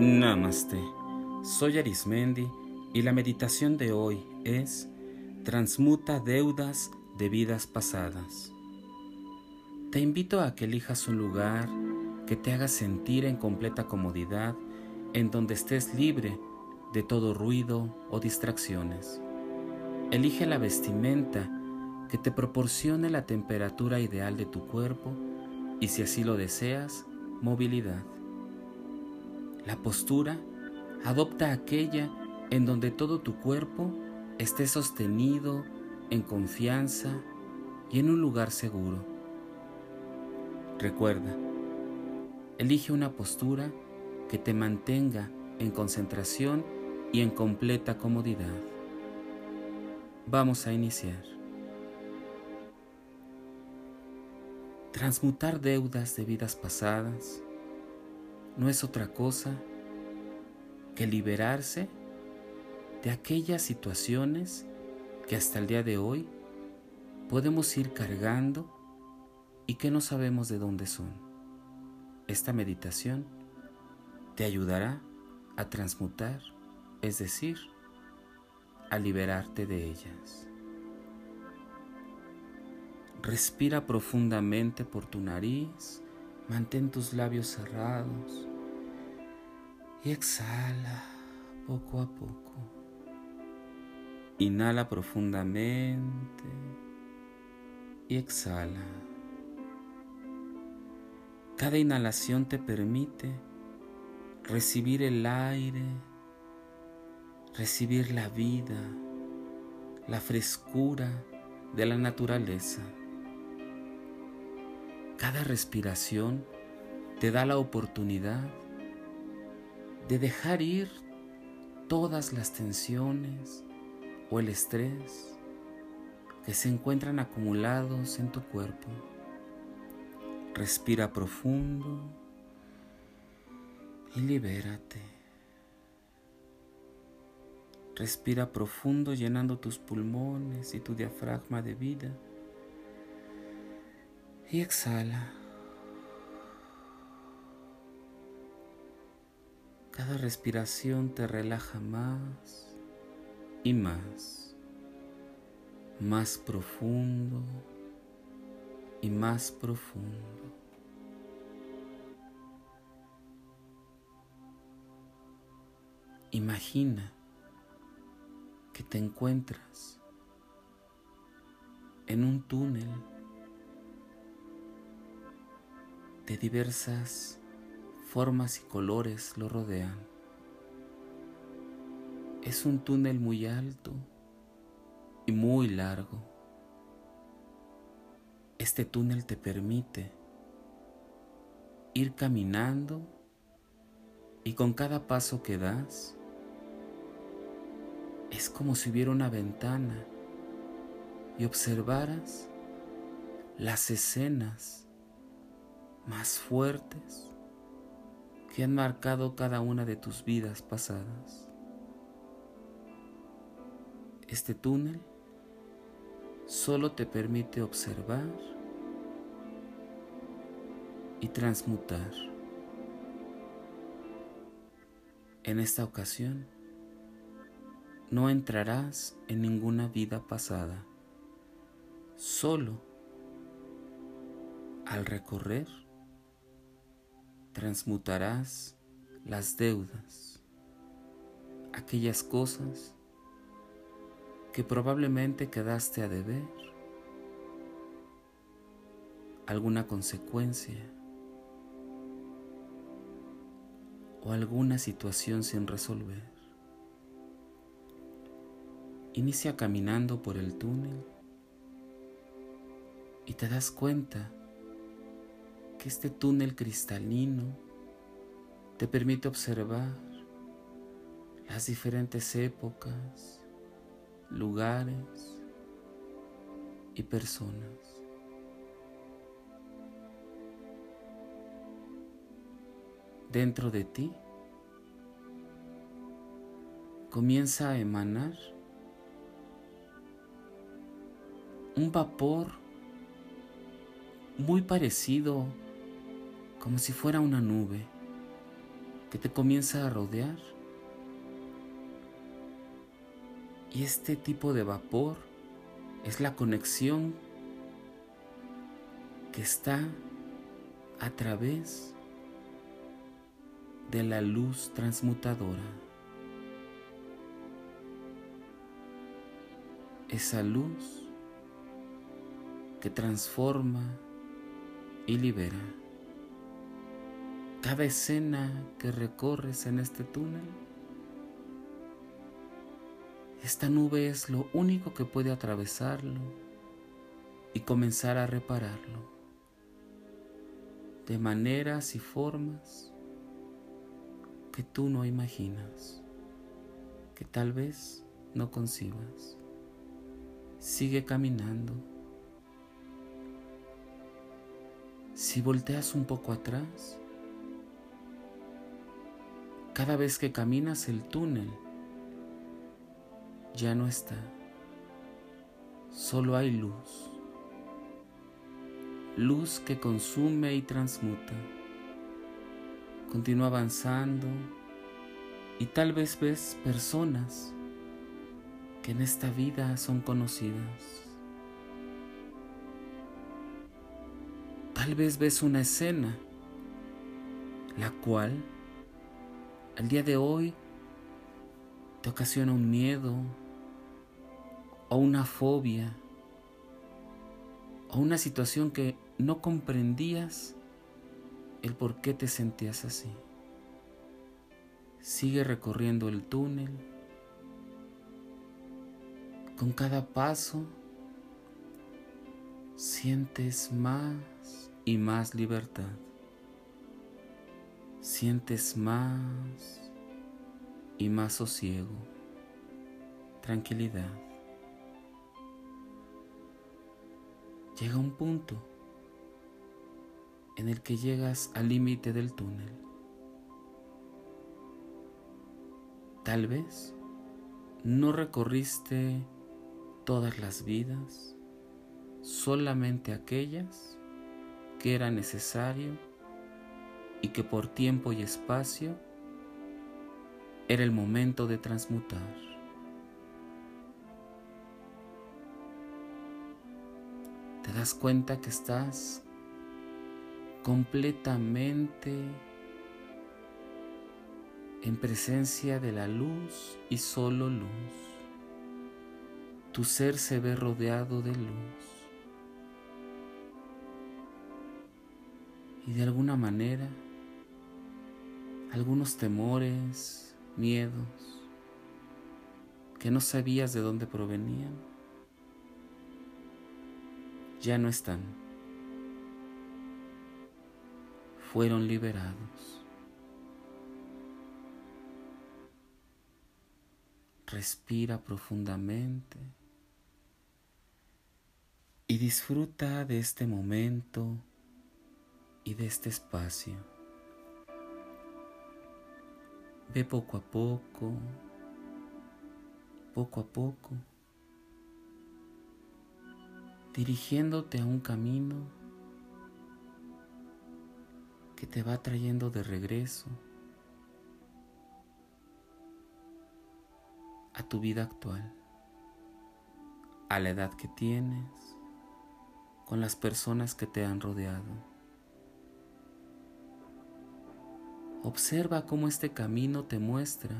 Namaste. Soy Arismendi y la meditación de hoy es Transmuta deudas de vidas pasadas. Te invito a que elijas un lugar que te haga sentir en completa comodidad, en donde estés libre de todo ruido o distracciones. Elige la vestimenta que te proporcione la temperatura ideal de tu cuerpo y si así lo deseas, movilidad. La postura adopta aquella en donde todo tu cuerpo esté sostenido en confianza y en un lugar seguro. Recuerda, elige una postura que te mantenga en concentración y en completa comodidad. Vamos a iniciar. Transmutar deudas de vidas pasadas no es otra cosa que liberarse de aquellas situaciones que hasta el día de hoy podemos ir cargando y que no sabemos de dónde son. Esta meditación te ayudará a transmutar, es decir, a liberarte de ellas. Respira profundamente por tu nariz, mantén tus labios cerrados y exhala poco a poco. Inhala profundamente y exhala. Cada inhalación te permite recibir el aire, recibir la vida, la frescura de la naturaleza. Cada respiración te da la oportunidad de dejar ir todas las tensiones o el estrés que se encuentran acumulados en tu cuerpo. Respira profundo y libérate. Respira profundo llenando tus pulmones y tu diafragma de vida. Y exhala. Cada respiración te relaja más y más, más profundo y más profundo. Imagina que te encuentras en un túnel de diversas formas y colores lo rodean. Es un túnel muy alto y muy largo. Este túnel te permite ir caminando y con cada paso que das es como si hubiera una ventana y observaras las escenas más fuertes que han marcado cada una de tus vidas pasadas. Este túnel solo te permite observar y transmutar. En esta ocasión, no entrarás en ninguna vida pasada, solo al recorrer transmutarás las deudas, aquellas cosas que probablemente quedaste a deber, alguna consecuencia o alguna situación sin resolver. Inicia caminando por el túnel y te das cuenta que este túnel cristalino te permite observar las diferentes épocas, lugares y personas. Dentro de ti comienza a emanar un vapor muy parecido como si fuera una nube. que te comienza a rodear. Y este tipo de vapor es la conexión que está a través de la luz transmutadora. Esa luz que transforma y libera. Cada escena que recorres en este túnel, esta nube es lo único que puede atravesarlo y comenzar a repararlo de maneras y formas que tú no imaginas, que tal vez no concibas. Sigue caminando. Si volteas un poco atrás, cada vez que caminas el túnel ya no está, solo hay luz, luz que consume y transmuta. Continúa avanzando y tal vez ves personas que en esta vida son conocidas. Tal vez ves una escena la cual al día de hoy te ocasiona un miedo o una fobia o una situación que no comprendías el por qué te sentías así. Sigue recorriendo el túnel. Con cada paso sientes más y más libertad. Sientes más y más sosiego, tranquilidad. Llega un punto en el que llegas al límite del túnel. Tal vez no recorriste todas las vidas, solamente aquellas que era necesario y que por tiempo y espacio era el momento de transmutar. Te das cuenta que estás completamente en presencia de la luz y solo luz. Tu ser se ve rodeado de luz. Y de alguna manera, algunos temores, miedos, que no sabías de dónde provenían, ya no están fueron liberados. Respira profundamente y disfruta de este momento y de este espacio. Ve poco a poco, poco a poco, dirigiéndote a un camino que te va trayendo de regreso a tu vida actual, a la edad que tienes, con las personas que te han rodeado. Observa cómo este camino te muestra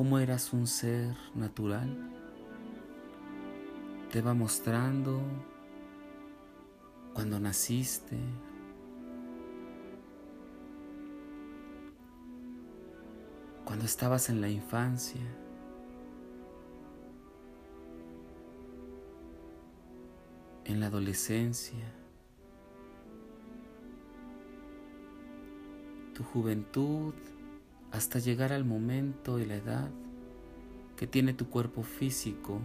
cómo eras un ser natural. Te va mostrando cuando naciste, cuando estabas en la infancia, en la adolescencia, tu juventud, hasta llegar al momento y la edad que tiene tu cuerpo físico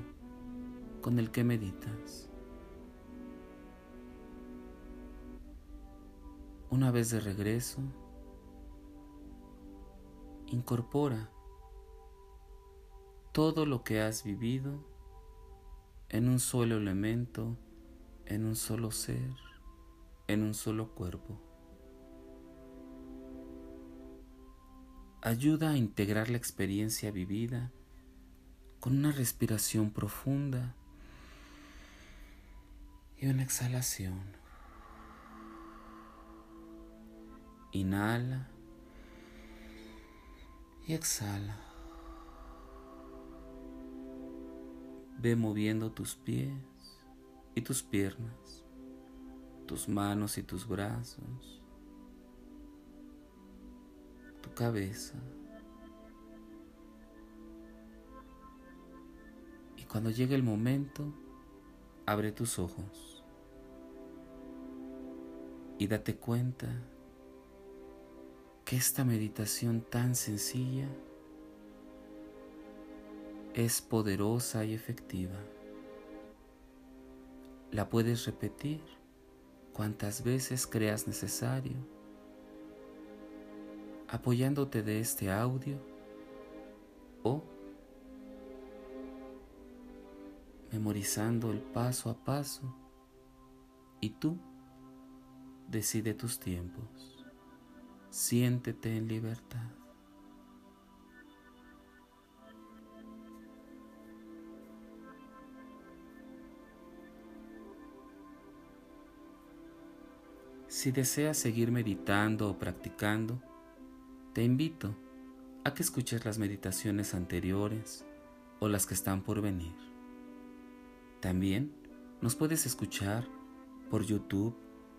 con el que meditas. Una vez de regreso, incorpora todo lo que has vivido en un solo elemento, en un solo ser, en un solo cuerpo. Ayuda a integrar la experiencia vivida con una respiración profunda y una exhalación. Inhala y exhala. Ve moviendo tus pies y tus piernas, tus manos y tus brazos, tu cabeza. Y cuando llegue el momento, abre tus ojos y date cuenta que esta meditación tan sencilla es poderosa y efectiva. La puedes repetir cuantas veces creas necesario, apoyándote de este audio o memorizando el paso a paso y tú decide tus tiempos. Siéntete en libertad. Si deseas seguir meditando o practicando, te invito a que escuches las meditaciones anteriores o las que están por venir. También nos puedes escuchar por YouTube,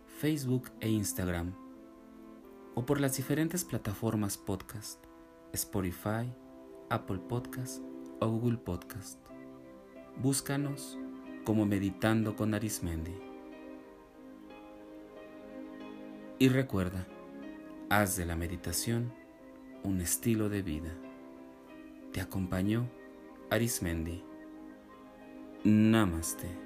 Facebook e Instagram o por las diferentes plataformas podcast, Spotify, Apple Podcast o Google Podcast. Búscanos como Meditando con Arismendi. Y recuerda, haz de la meditación un estilo de vida. Te acompañó Arismendi. Namaste.